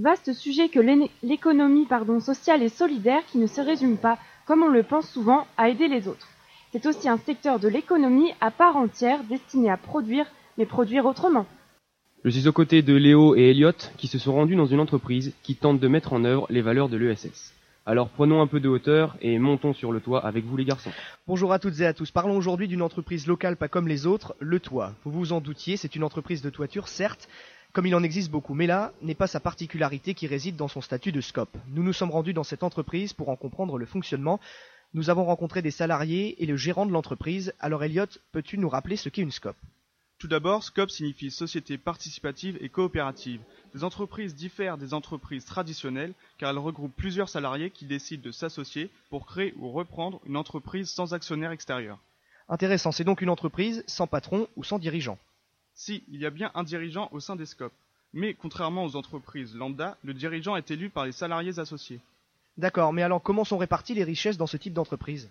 Vaste sujet que l'économie pardon, sociale et solidaire qui ne se résume pas, comme on le pense souvent, à aider les autres. C'est aussi un secteur de l'économie à part entière destiné à produire, mais produire autrement. Je suis aux côtés de Léo et Elliot qui se sont rendus dans une entreprise qui tente de mettre en œuvre les valeurs de l'ESS. Alors prenons un peu de hauteur et montons sur le toit avec vous les garçons. Bonjour à toutes et à tous. Parlons aujourd'hui d'une entreprise locale pas comme les autres, Le Toit. Vous vous en doutiez, c'est une entreprise de toiture certes, comme il en existe beaucoup, mais là n'est pas sa particularité qui réside dans son statut de scope. Nous nous sommes rendus dans cette entreprise pour en comprendre le fonctionnement. Nous avons rencontré des salariés et le gérant de l'entreprise. Alors Elliot, peux-tu nous rappeler ce qu'est une scope? Tout d'abord, SCOP signifie société participative et coopérative. Les entreprises diffèrent des entreprises traditionnelles car elles regroupent plusieurs salariés qui décident de s'associer pour créer ou reprendre une entreprise sans actionnaire extérieur. Intéressant, c'est donc une entreprise sans patron ou sans dirigeant. Si, il y a bien un dirigeant au sein des SCOP. Mais contrairement aux entreprises lambda, le dirigeant est élu par les salariés associés. D'accord, mais alors comment sont réparties les richesses dans ce type d'entreprise?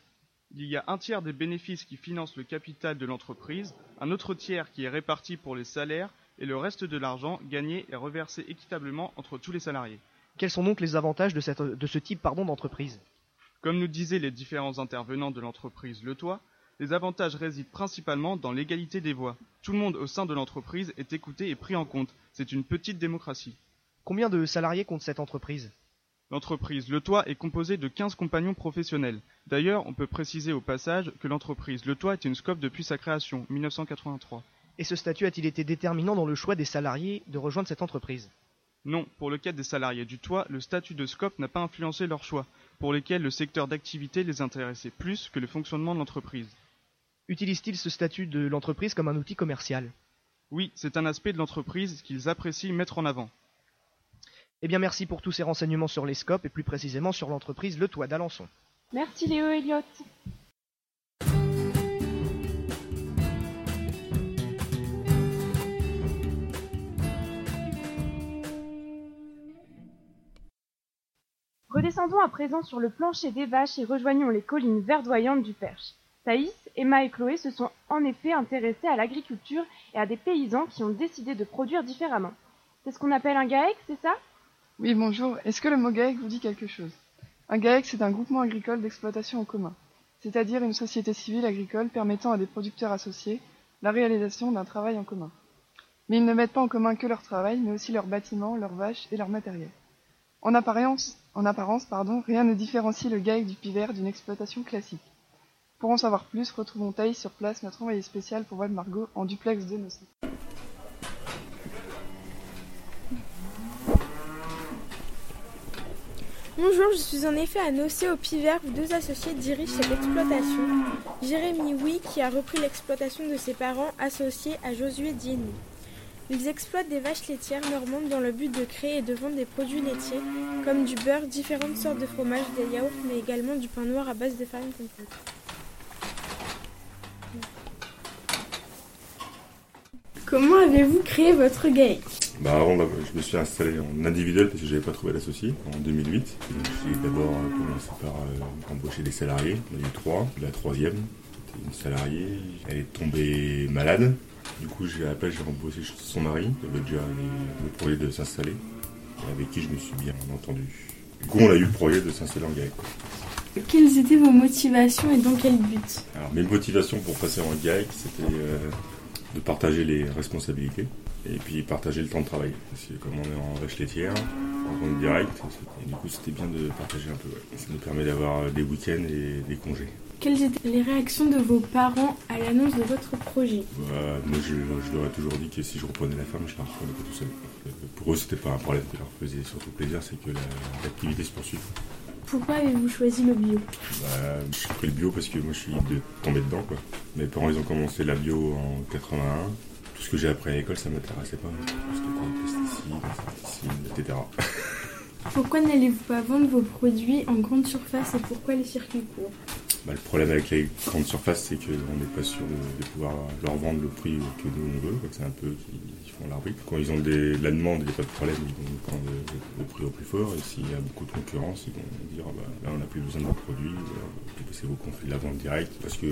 Il y a un tiers des bénéfices qui financent le capital de l'entreprise, un autre tiers qui est réparti pour les salaires et le reste de l'argent gagné est reversé équitablement entre tous les salariés. Quels sont donc les avantages de, ce type d'entreprise? Comme nous disaient les différents intervenants de l'entreprise Le Toit, les avantages résident principalement dans l'égalité des voix. Tout le monde au sein de l'entreprise est écouté et pris en compte. C'est une petite démocratie. Combien de salariés compte cette entreprise? L'entreprise Le Toit est composée de 15 compagnons professionnels. D'ailleurs, on peut préciser au passage que l'entreprise Le Toit est une SCOP depuis sa création, 1983. Et ce statut a-t-il été déterminant dans le choix des salariés de rejoindre cette entreprise? Non, pour le cas des salariés du Toit, le statut de SCOP n'a pas influencé leur choix, pour lesquels le secteur d'activité les intéressait plus que le fonctionnement de l'entreprise. Utilisent-ils ce statut de l'entreprise comme un outil commercial? Oui, c'est un aspect de l'entreprise qu'ils apprécient mettre en avant. Eh bien, merci pour tous ces renseignements sur les scopes et plus précisément sur l'entreprise Le Toit d'Alençon. Merci Léo Elliott. Redescendons à présent sur le plancher des vaches et rejoignons les collines verdoyantes du Perche. Thaïs, Emma et Chloé se sont en effet intéressées à l'agriculture et à des paysans qui ont décidé de produire différemment. C'est ce qu'on appelle un GAEC, c'est ça? Oui, bonjour. Est-ce que le mot GAEC vous dit quelque chose? Un GAEC, c'est un groupement agricole d'exploitation en commun, c'est-à-dire une société civile agricole permettant à des producteurs associés la réalisation d'un travail en commun. Mais ils ne mettent pas en commun que leur travail, mais aussi leurs bâtiments, leurs vaches et leur matériel. En apparence, en apparence pardon, rien ne différencie le GAEC du pivert d'une exploitation classique. Pour en savoir plus, retrouvons Thaïs sur place, notre envoyé spécial pour Val Margot, en duplex de Nosy. Bonjour, je suis en effet à Nocé au Pivert où deux associés dirigent cette exploitation. Jérémy Oui qui a repris l'exploitation de ses parents associés à Josué Dieny. Ils exploitent des vaches laitières normandes dans le but de créer et de vendre des produits laitiers comme du beurre, différentes sortes de fromages, des yaourts mais également du pain noir à base de farine complète. Comment avez-vous créé votre GAEC bah avant, je me suis installé en individuel parce que j'avais pas trouvé d'associé en 2008. J'ai d'abord euh, commencé par euh, embaucher des salariés. Il y a eu trois. La troisième, c'était une salariée. Elle est tombée malade. Du coup, j'ai appelé, j'ai embauché son mari, qui avait déjà le projet de s'installer, et avec qui je me suis bien entendu. Du coup, on a eu le projet de s'installer en GAEC. Quelles étaient vos motivations et dans quel but? Alors, mes motivations pour passer en GAEC, c'était euh, de partager les responsabilités et puis partager le temps de travail. Parce que comme on est en vache laitière, en compte direct, du coup c'était bien de partager un peu. Ça nous permet d'avoir des week-ends et des congés. Quelles étaient les réactions de vos parents à l'annonce de votre projet? Bah, Moi je, leur ai toujours dit que si je reprenais la ferme, je la reprenais pas tout seul. Pour eux c'était pas un problème, ce leur faisait surtout plaisir, c'est que l'activité se poursuive. Pourquoi avez-vous choisi le bio? Bah, J'ai pris le bio parce que moi je suis de, tombé dedans. Quoi. Mes parents ils ont commencé la bio en 81 tout ce que j'ai appris à l'école, ça m'intéressait pas. C'était quoi, pesticides, pesticides, etc. Pourquoi n'allez-vous pas vendre vos produits en grande surface et pourquoi les circuits courts? Bah, le problème avec les grandes surfaces, c'est qu'on n'est pas sûr de, pouvoir leur vendre le prix que nous on veut. C'est un peu qu'ils font l'arbitre. Quand ils ont de la demande, il n'y a pas de problème, ils vont prendre le, prix au plus fort. Et s'il y a beaucoup de concurrence, ils vont dire ah bah, là on n'a plus besoin de nos produits. C'est beaucoup qu'on fait de la vente directe, parce que,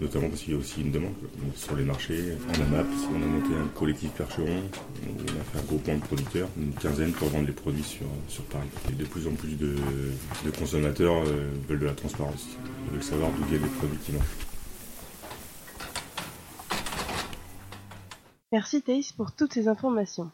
notamment parce qu'il y a aussi une demande. sur les marchés, en AMAP, on a monté un collectif percheron, on a fait un groupement de producteurs, une quinzaine pour vendre les produits sur, sur Paris. Et de plus en plus de, consommateurs euh, veulent de la transparence Merci Thaïs pour toutes ces informations.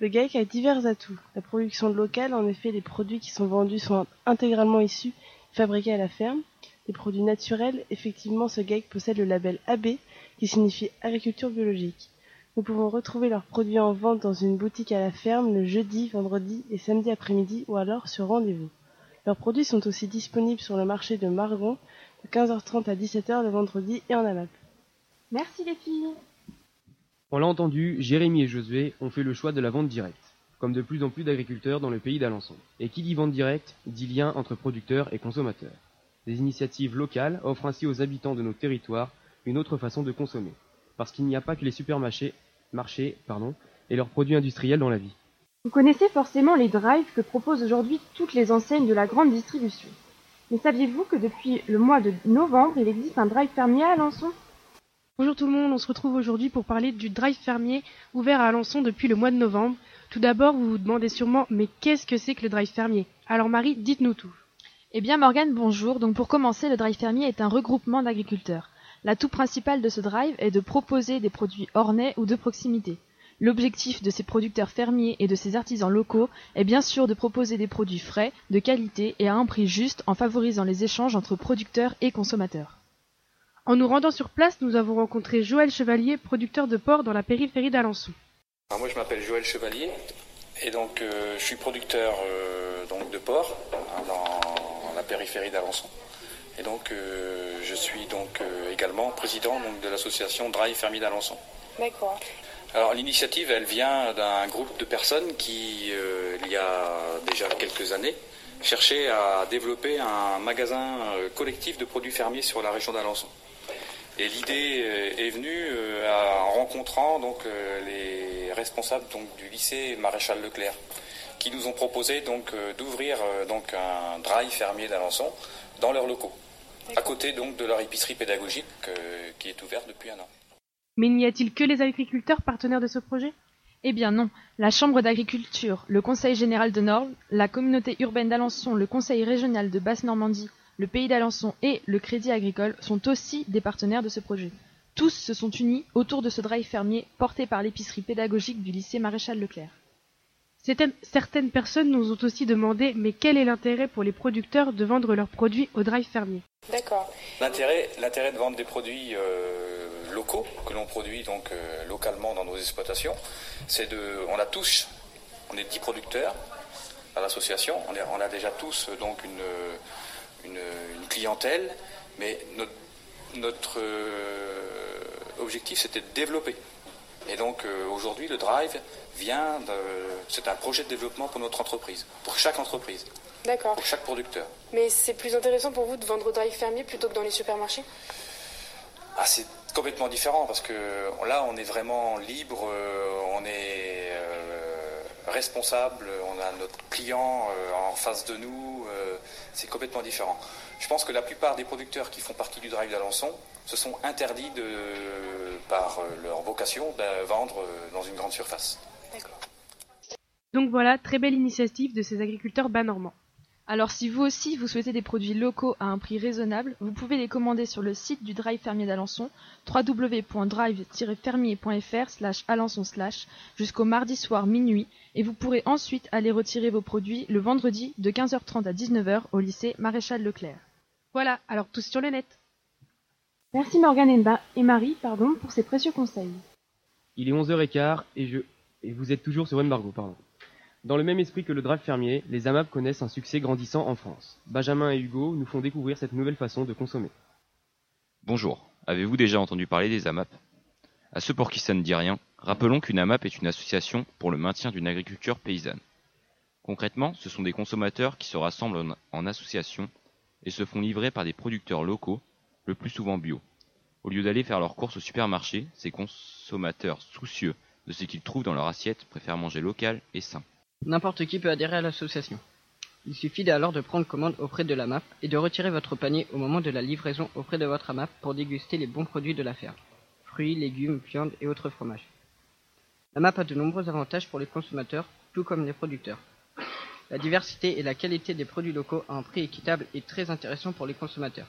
Le GAEC a divers atouts. La production locale, en effet, les produits qui sont vendus sont intégralement issus fabriqués à la ferme. Les produits naturels, effectivement, ce GAEC possède le label AB, qui signifie agriculture biologique. Nous pouvons retrouver leurs produits en vente dans une boutique à la ferme le jeudi, vendredi et samedi après-midi ou alors sur rendez-vous. Leurs produits sont aussi disponibles sur le marché de Margon de 15h30 à 17h le vendredi et en AMAP. Merci les filles On l'a entendu, Jérémy et Josué ont fait le choix de la vente directe, comme de plus en plus d'agriculteurs dans le pays d'Alençon. Et qui dit vente directe, dit lien entre producteurs et consommateurs. Des initiatives locales offrent ainsi aux habitants de nos territoires une autre façon de consommer, parce qu'il n'y a pas que les supermarchés marchés, pardon, et leurs produits industriels dans la vie. Vous connaissez forcément les drives que proposent aujourd'hui toutes les enseignes de la grande distribution. Mais saviez-vous que depuis le mois de novembre, il existe un drive fermier à Alençon? Bonjour tout le monde, on se retrouve aujourd'hui pour parler du drive fermier ouvert à Alençon depuis le mois de novembre. Tout d'abord, vous vous demandez sûrement, mais qu'est-ce que c'est que le drive fermier? Alors Marie, dites-nous tout. Eh bien Morgane, bonjour. Donc pour commencer, le drive fermier est un regroupement d'agriculteurs. L'atout principal de ce drive est de proposer des produits ornais ou de proximité. L'objectif de ces producteurs fermiers et de ces artisans locaux est bien sûr de proposer des produits frais, de qualité et à un prix juste en favorisant les échanges entre producteurs et consommateurs. En nous rendant sur place, nous avons rencontré Joël Chevalier, producteur de porc dans la périphérie d'Alençon. moi je m'appelle Joël Chevalier et donc euh, je suis producteur euh, donc de porc dans la périphérie d'Alençon. Et donc euh, je suis donc également président de l'association Drive Fermier d'Alençon. D'accord. Alors l'initiative, elle vient d'un groupe de personnes qui, euh, il y a déjà quelques années, cherchaient à développer un magasin euh, collectif de produits fermiers sur la région d'Alençon. Et l'idée euh, est venue en rencontrant donc les responsables donc du lycée Maréchal Leclerc, qui nous ont proposé donc d'ouvrir donc un drive fermier d'Alençon dans leurs locaux, à côté donc de leur épicerie pédagogique qui est ouverte depuis un an. Mais n'y a-t-il que les agriculteurs partenaires de ce projet? Eh bien non, la Chambre d'agriculture, le Conseil général de Nord, la communauté urbaine d'Alençon, le Conseil régional de Basse-Normandie, le Pays d'Alençon et le Crédit agricole sont aussi des partenaires de ce projet. Tous se sont unis autour de ce drive fermier porté par l'épicerie pédagogique du lycée Maréchal Leclerc. Certaines personnes nous ont aussi demandé mais quel est l'intérêt pour les producteurs de vendre leurs produits au drive fermier? D'accord. L'intérêt, l'intérêt de vendre des produits euh, locaux que l'on produit donc euh, localement dans nos exploitations. C'est de, on a tous, on est 10 producteurs à l'association, on, a déjà tous euh, donc une, une, clientèle, mais notre, notre euh, objectif c'était de développer. Et donc aujourd'hui le Drive vient de, c'est un projet de développement pour notre entreprise, pour chaque entreprise. D'accord. Pour chaque producteur. Mais c'est plus intéressant pour vous de vendre au drive fermier plutôt que dans les supermarchés? Ah, c'est complètement différent parce que là, on est vraiment libre, euh, on est euh, responsable, on a notre client euh, en face de nous. C'est complètement différent. Je pense que la plupart des producteurs qui font partie du Drive d'Alençon se sont interdits par leur vocation de vendre dans une grande surface. Donc voilà, très belle initiative de ces agriculteurs bas normands. Alors si vous aussi vous souhaitez des produits locaux à un prix raisonnable, vous pouvez les commander sur le site du Drive Fermier d'Alençon, www.drive-fermier.fr slash alençon jusqu'au mardi soir minuit, et vous pourrez ensuite aller retirer vos produits le vendredi de 15h30 à 19h au lycée Maréchal Leclerc. Voilà, alors tous sur le net. Merci Morgane et Marie pardon, pour ces précieux conseils. Il est 11h15 et, je... et vous êtes toujours sur Margot, pardon. Dans le même esprit que le drive fermier, les AMAP connaissent un succès grandissant en France. Benjamin et Hugo nous font découvrir cette nouvelle façon de consommer. Bonjour, avez-vous déjà entendu parler des AMAP? À ceux pour qui ça ne dit rien, rappelons qu'une AMAP est une association pour le maintien d'une agriculture paysanne. Concrètement, ce sont des consommateurs qui se rassemblent en association et se font livrer par des producteurs locaux le plus souvent bio. Au lieu d'aller faire leurs courses au supermarché, ces consommateurs soucieux de ce qu'ils trouvent dans leur assiette préfèrent manger local et sain. N'importe qui peut adhérer à l'association. Il suffit alors de prendre commande auprès de la MAP et de retirer votre panier au moment de la livraison auprès de votre AMAP pour déguster les bons produits de la ferme. Fruits, légumes, viande et autres fromages. La MAP a de nombreux avantages pour les consommateurs, tout comme les producteurs. La diversité et la qualité des produits locaux à un prix équitable est très intéressant pour les consommateurs.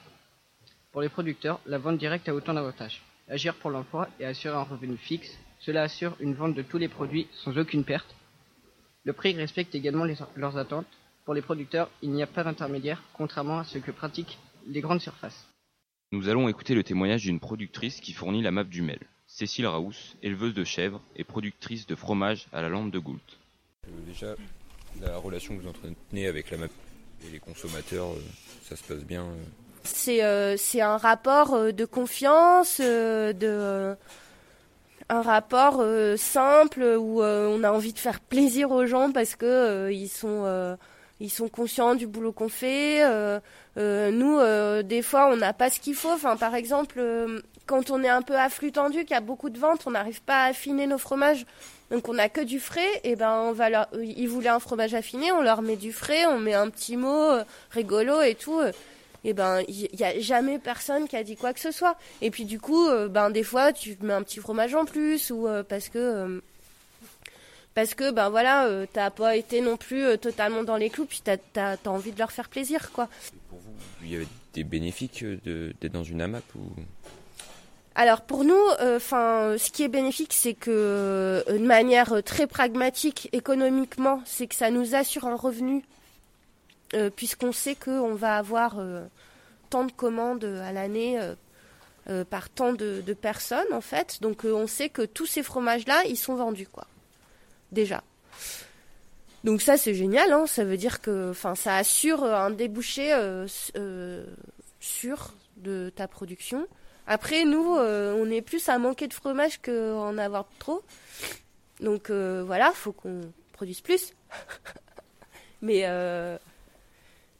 Pour les producteurs, la vente directe a autant d'avantages. Agir pour l'emploi et assurer un revenu fixe, cela assure une vente de tous les produits sans aucune perte. Le prix respecte également les- leurs attentes. Pour les producteurs, il n'y a pas d'intermédiaire, contrairement à ce que pratiquent les grandes surfaces. Nous allons écouter le témoignage d'une productrice qui fournit la map du Mel. Cécile Raous, éleveuse de chèvres et productrice de fromage à la lampe de Goult. Euh, déjà, la relation que vous entretenez avec la MAP et les consommateurs, euh, ça se passe bien. euh. C'est euh, c'est un rapport de confiance, euh, de euh, un rapport euh, simple où euh, on a envie de faire plaisir aux gens parce que euh, ils sont ils sont conscients du boulot qu'on fait. nous, des fois, on n'a pas ce qu'il faut. Enfin, par exemple, quand on est un peu à flux tendu, qu'il y a beaucoup de ventes, on n'arrive pas à affiner nos fromages. Donc on n'a que du frais, et ben on va leur, ils voulaient un fromage affiné, on leur met du frais, on met un petit mot rigolo et tout. Et ben il y, a jamais personne qui a dit quoi que ce soit. Et puis du coup, euh, ben des fois tu mets un petit fromage en plus ou euh, parce que euh, parce que ben voilà, euh, t'as pas été non plus totalement dans les clous, puis t'as as, envie de leur faire plaisir quoi. Il y avait des bénéfiques d'être dans une AMAP ou... Alors pour nous, enfin, ce qui est bénéfique, c'est que euh, de manière très pragmatique, économiquement, c'est que ça nous assure un revenu, puisqu'on sait qu'on va avoir euh, tant de commandes à l'année euh, euh, par tant de, personnes, en fait. Donc euh, on sait que tous ces fromages-là, ils sont vendus, quoi. Déjà. Donc ça, c'est génial. Hein. Ça veut dire que, ça assure euh, un débouché euh, euh, sûr de ta production. Après, nous, euh, on est plus à manquer de fromage qu'en avoir trop. Donc euh, voilà, faut qu'on produise plus. mais euh,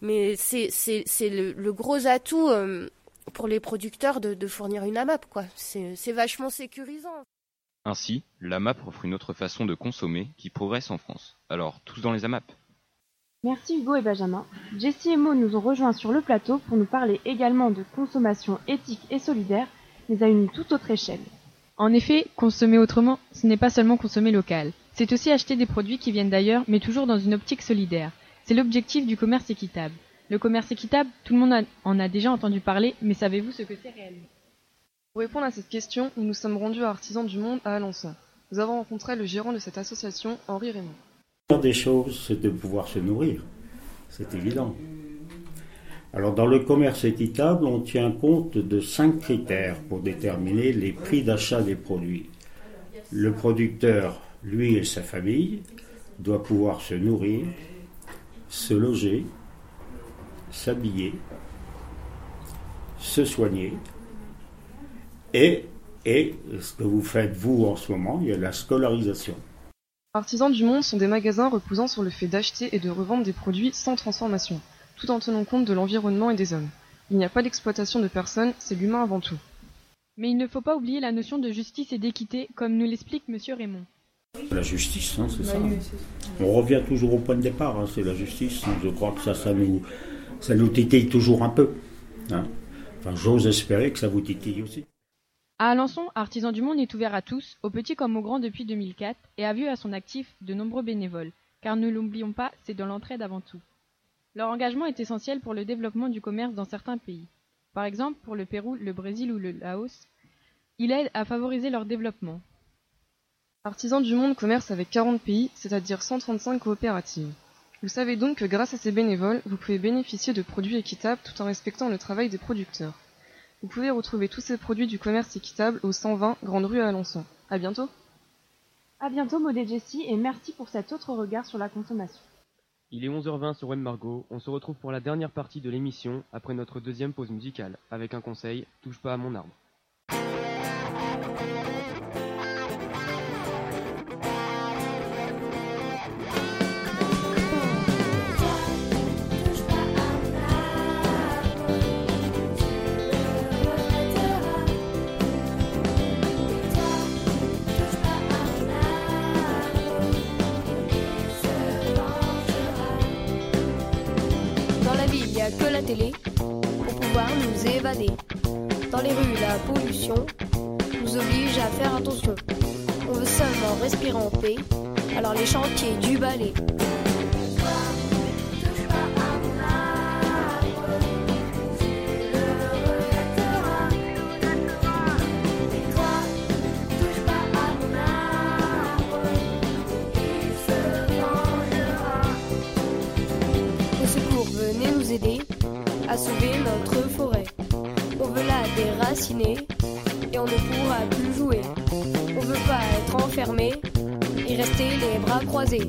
mais c'est c'est c'est le, le gros atout euh, pour les producteurs de, de fournir une AMAP, quoi. C'est c'est vachement sécurisant. Ainsi, l'AMAP offre une autre façon de consommer qui progresse en France. Alors, tous dans les AMAP Merci Hugo et Benjamin. Jessie et Mo nous ont rejoints sur le plateau pour nous parler également de consommation éthique et solidaire, mais à une toute autre échelle. En effet, consommer autrement, ce n'est pas seulement consommer local. C'est aussi acheter des produits qui viennent d'ailleurs, mais toujours dans une optique solidaire. C'est l'objectif du commerce équitable. Le commerce équitable, tout le monde a- en a déjà entendu parler, mais savez-vous ce que c'est réellement? Pour répondre à cette question, nous nous sommes rendus à Artisans du Monde à Alençon. Nous avons rencontré le gérant de cette association, Henri Raymond. La première des choses, c'est de pouvoir se nourrir. C'est évident. Alors, dans le commerce équitable, on tient compte de cinq critères pour déterminer les prix d'achat des produits. Le producteur, lui et sa famille, doit pouvoir se nourrir, se loger, s'habiller, se soigner, et, et ce que vous faites vous en ce moment, il y a la scolarisation. Artisans du Monde sont des magasins reposant sur le fait d'acheter et de revendre des produits sans transformation, tout en tenant compte de l'environnement et des hommes. Il n'y a pas d'exploitation de personnes, c'est l'humain avant tout. Mais il ne faut pas oublier la notion de justice et d'équité, comme nous l'explique Monsieur Raymond. La justice, hein, c'est Bah ça. oui, On revient toujours au point de départ, hein, c'est la justice. hein. Je crois que ça, ça nous, ça nous titille toujours un peu. hein. Enfin, j'ose espérer que ça vous titille aussi. À Alençon, Artisans du Monde est ouvert à tous, aux petits comme aux grands depuis 2004, et a vu à son actif de nombreux bénévoles, car ne l'oublions pas, c'est dans l'entraide avant tout. Leur engagement est essentiel pour le développement du commerce dans certains pays. Par exemple, pour le Pérou, le Brésil ou le Laos, il aide à favoriser leur développement. Artisans du Monde commerce avec 40 pays, c'est-à-dire 135 coopératives. Vous savez donc que grâce à ces bénévoles, vous pouvez bénéficier de produits équitables tout en respectant le travail des producteurs. Vous pouvez retrouver tous ces produits du commerce équitable au 120 Grande Rue à Alençon. À bientôt À bientôt Maud et Jessie et merci pour cet autre regard sur la consommation. Il est 11h20 sur Web Margot. On se retrouve pour la dernière partie de l'émission après notre deuxième pause musicale avec un conseil touche pas à mon arbre. Touche pas à mon arbre, télé pour pouvoir nous évader. Dans les rues, la pollution nous oblige à faire attention. On veut seulement respirer en paix, alors les chantiers du balai. À sauver notre forêt. On veut la déraciner et on ne pourra plus jouer. On veut pas être enfermé et rester les bras croisés.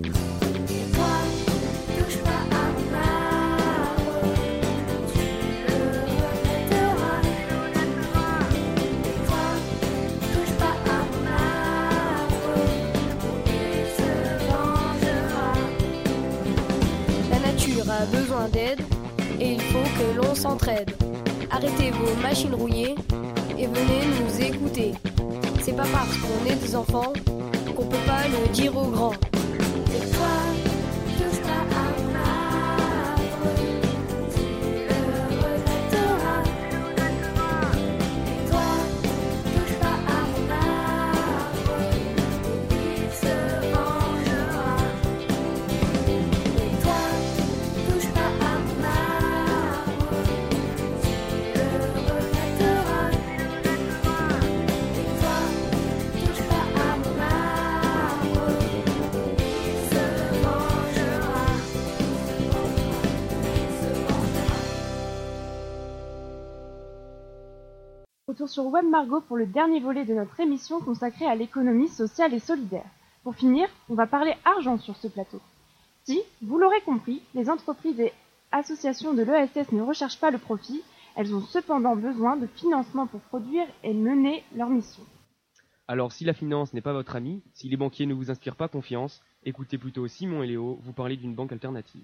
La nature a besoin d'aide et il faut que l'on s'entraide. Arrêtez vos machines rouillées et venez nous écouter. C'est pas parce qu'on est des enfants qu'on peut pas le dire aux grands. Sur Web Margot pour le dernier volet de notre émission consacrée à l'économie sociale et solidaire. Pour finir, on va parler argent sur ce plateau. Si, vous l'aurez compris, les entreprises et associations de l'ESS ne recherchent pas le profit, elles ont cependant besoin de financement pour produire et mener leur mission. Alors si la finance n'est pas votre ami, si les banquiers ne vous inspirent pas confiance, écoutez plutôt Simon et Léo vous parler d'une banque alternative.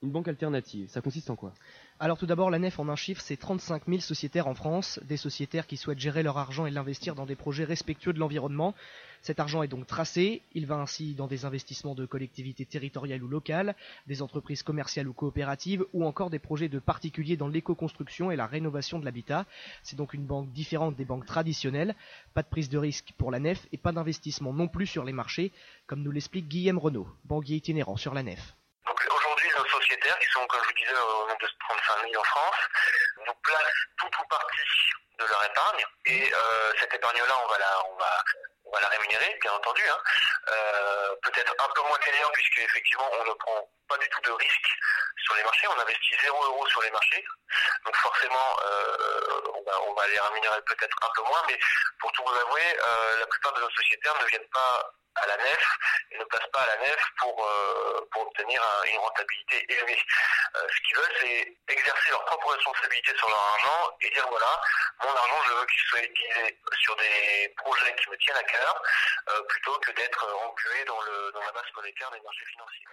Une banque alternative, ça consiste en quoi? Alors tout d'abord, la nef en un chiffre, c'est 35 000 sociétaires en France, des sociétaires qui souhaitent gérer leur argent et l'investir dans des projets respectueux de l'environnement. Cet argent est donc tracé, il va ainsi dans des investissements de collectivités territoriales ou locales, des entreprises commerciales ou coopératives, ou encore des projets de particuliers dans l'éco-construction et la rénovation de l'habitat. C'est donc une banque différente des banques traditionnelles, pas de prise de risque pour la nef et pas d'investissement non plus sur les marchés, comme nous l'explique Guillaume Renault, banquier itinérant sur la nef. Qui sont, comme je vous disais, au nombre de 35 000 en France, nous placent tout ou partie de leur épargne. Et euh, cette épargne-là, on va la, on va, on va la rémunérer, bien entendu. Hein. Euh, Peut-être un peu moins qu'ailleurs, puisque effectivement, on ne prend pas du tout de risque sur les marchés. On investit 0 euros sur les marchés. Donc forcément, euh, on, va, les rémunérer peut-être un peu moins. Mais pour tout vous avouer, la plupart de nos sociétaires ne viennent pas à la nef et ne placent pas à la nef pour, euh, pour obtenir un- une rentabilité élevée. Euh, ce qu'ils veulent, c'est exercer leur propre responsabilité sur leur argent et dire voilà, mon argent, je veux qu'il soit utilisé sur des projets qui me tiennent à cœur, euh, plutôt que d'être englué dans, le, dans la masse monétaire des marchés financiers.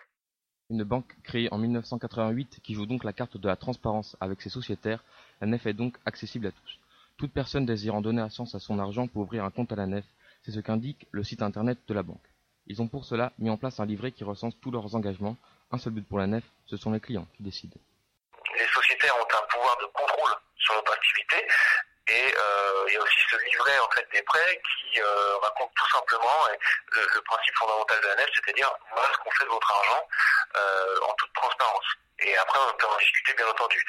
Une banque créée en 1988 qui joue donc la carte de la transparence avec ses sociétaires, la nef est donc accessible à tous. Toute personne désirant donner un à son argent peut ouvrir un compte à la nef, c'est ce qu'indique le site internet de la banque. Ils ont pour cela mis en place un livret qui recense tous leurs engagements. Un seul but pour la nef, ce sont les clients qui décident. les sociétaires ont un pouvoir de contrôle sur notre activité et euh, il y a aussi ce livret en fait des prêts qui euh, raconte tout simplement le principe fondamental de la nef, c'est-à-dire voilà ce qu'on fait de votre argent euh, en toute transparence. Et après, on peut en discuter, bien entendu.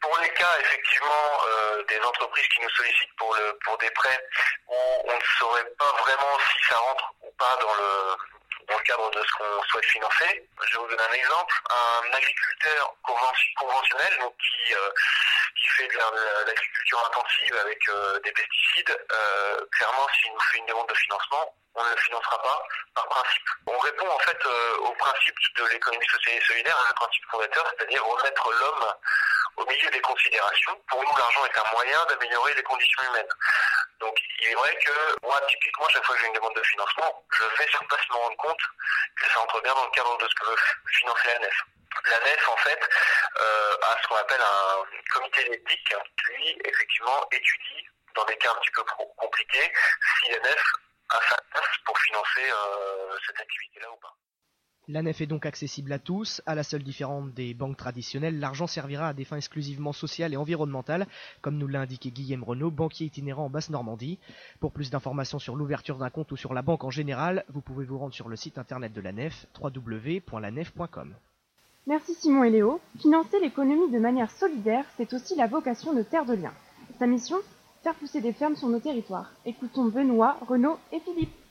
Pour les cas, effectivement, euh, des entreprises qui nous sollicitent pour, le, pour des prêts où on ne saurait pas vraiment si ça rentre ou pas dans le, dans le cadre de ce qu'on souhaite financer. Je vais vous donner un exemple. Un agriculteur conven- conventionnel, donc qui, euh, qui fait de la- de l'agriculture intensive avec euh, des pesticides, euh, clairement, s'il nous fait une demande de financement, on ne le financera pas par principe. On répond en fait au principe de l'économie sociale et solidaire, à un principe fondateur, c'est-à-dire remettre l'homme au milieu des considérations. Pour nous, l'argent est un moyen d'améliorer les conditions humaines. Donc, il est vrai que moi, typiquement, chaque fois que j'ai une demande de financement, je vais sur place me rendre compte que ça entre bien dans le cadre de ce que veut financer la NEF. La NEF, en fait, euh, a ce qu'on appelle un comité d'éthique qui, effectivement, étudie dans des cas un petit peu compliqués si la NEF a sa place pour financer euh, cette activité-là ou pas. La nef est donc accessible à tous. À la seule différence des banques traditionnelles, l'argent servira à des fins exclusivement sociales et environnementales, comme nous l'a indiqué Guillaume Renaud, banquier itinérant en Basse-Normandie. Pour plus d'informations sur l'ouverture d'un compte ou sur la banque en général, vous pouvez vous rendre sur le site internet de la nef, www.lanef.com. Merci Simon et Léo. Financer l'économie de manière solidaire, c'est aussi la vocation de Terre de Liens. Sa mission Faire pousser des fermes sur nos territoires. Écoutons Benoît, Renaud et Philippe.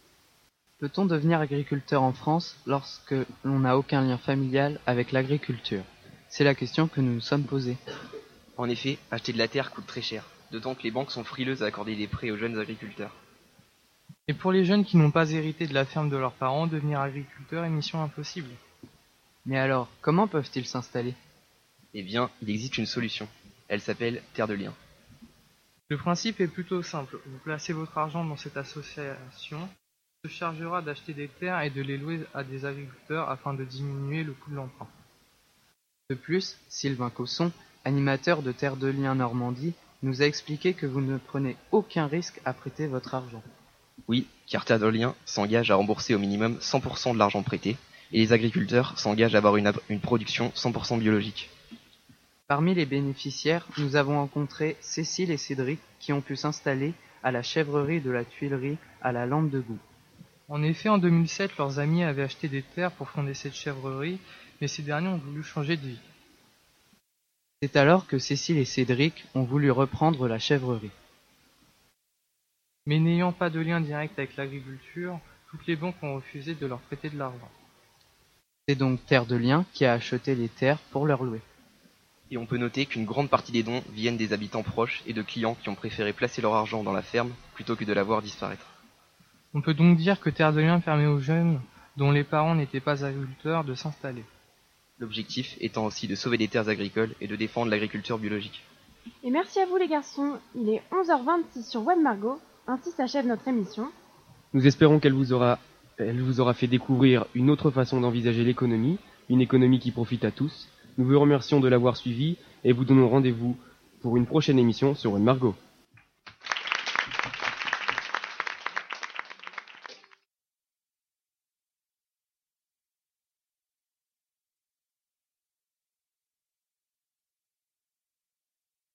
Peut-on devenir agriculteur en France lorsque l'on n'a aucun lien familial avec l'agriculture? C'est la question que nous nous sommes posée. En effet, acheter de la terre coûte très cher, d'autant que les banques sont frileuses à accorder des prêts aux jeunes agriculteurs. Et pour les jeunes qui n'ont pas hérité de la ferme de leurs parents, devenir agriculteur est mission impossible. Mais alors, comment peuvent-ils s'installer? Eh bien, il existe une solution. Elle s'appelle Terre de Liens. Le principe est plutôt simple. Vous placez votre argent dans cette association se chargera d'acheter des terres et de les louer à des agriculteurs afin de diminuer le coût de l'emprunt. De plus, Sylvain Cosson, animateur de Terre de Liens Normandie, nous a expliqué que vous ne prenez aucun risque à prêter votre argent. Oui, car Terre de Liens s'engage à rembourser au minimum 100% de l'argent prêté, et les agriculteurs s'engagent à avoir une, une production 100% biologique. Parmi les bénéficiaires, nous avons rencontré Cécile et Cédric qui ont pu s'installer à la chèvrerie de la Tuilerie à la lampe de goût. En effet, en 2007, leurs amis avaient acheté des terres pour fonder cette chèvrerie, mais ces derniers ont voulu changer de vie. C'est alors que Cécile et Cédric ont voulu reprendre la chèvrerie. Mais n'ayant pas de lien direct avec l'agriculture, toutes les banques ont refusé de leur prêter de l'argent. C'est donc Terre de Liens qui a acheté les terres pour leur louer. Et on peut noter qu'une grande partie des dons viennent des habitants proches et de clients qui ont préféré placer leur argent dans la ferme plutôt que de la voir disparaître. On peut donc dire que Terre de Liens permet aux jeunes dont les parents n'étaient pas agriculteurs de s'installer. L'objectif étant aussi de sauver des terres agricoles et de défendre l'agriculture biologique. Et merci à vous les garçons. Il est 11h26 sur Web Margot. Ainsi s'achève notre émission. Nous espérons qu'elle vous aura elle vous aura fait découvrir une autre façon d'envisager l'économie, une économie qui profite à tous. Nous vous remercions de l'avoir suivi et vous donnons rendez-vous pour une prochaine émission sur Web Margot.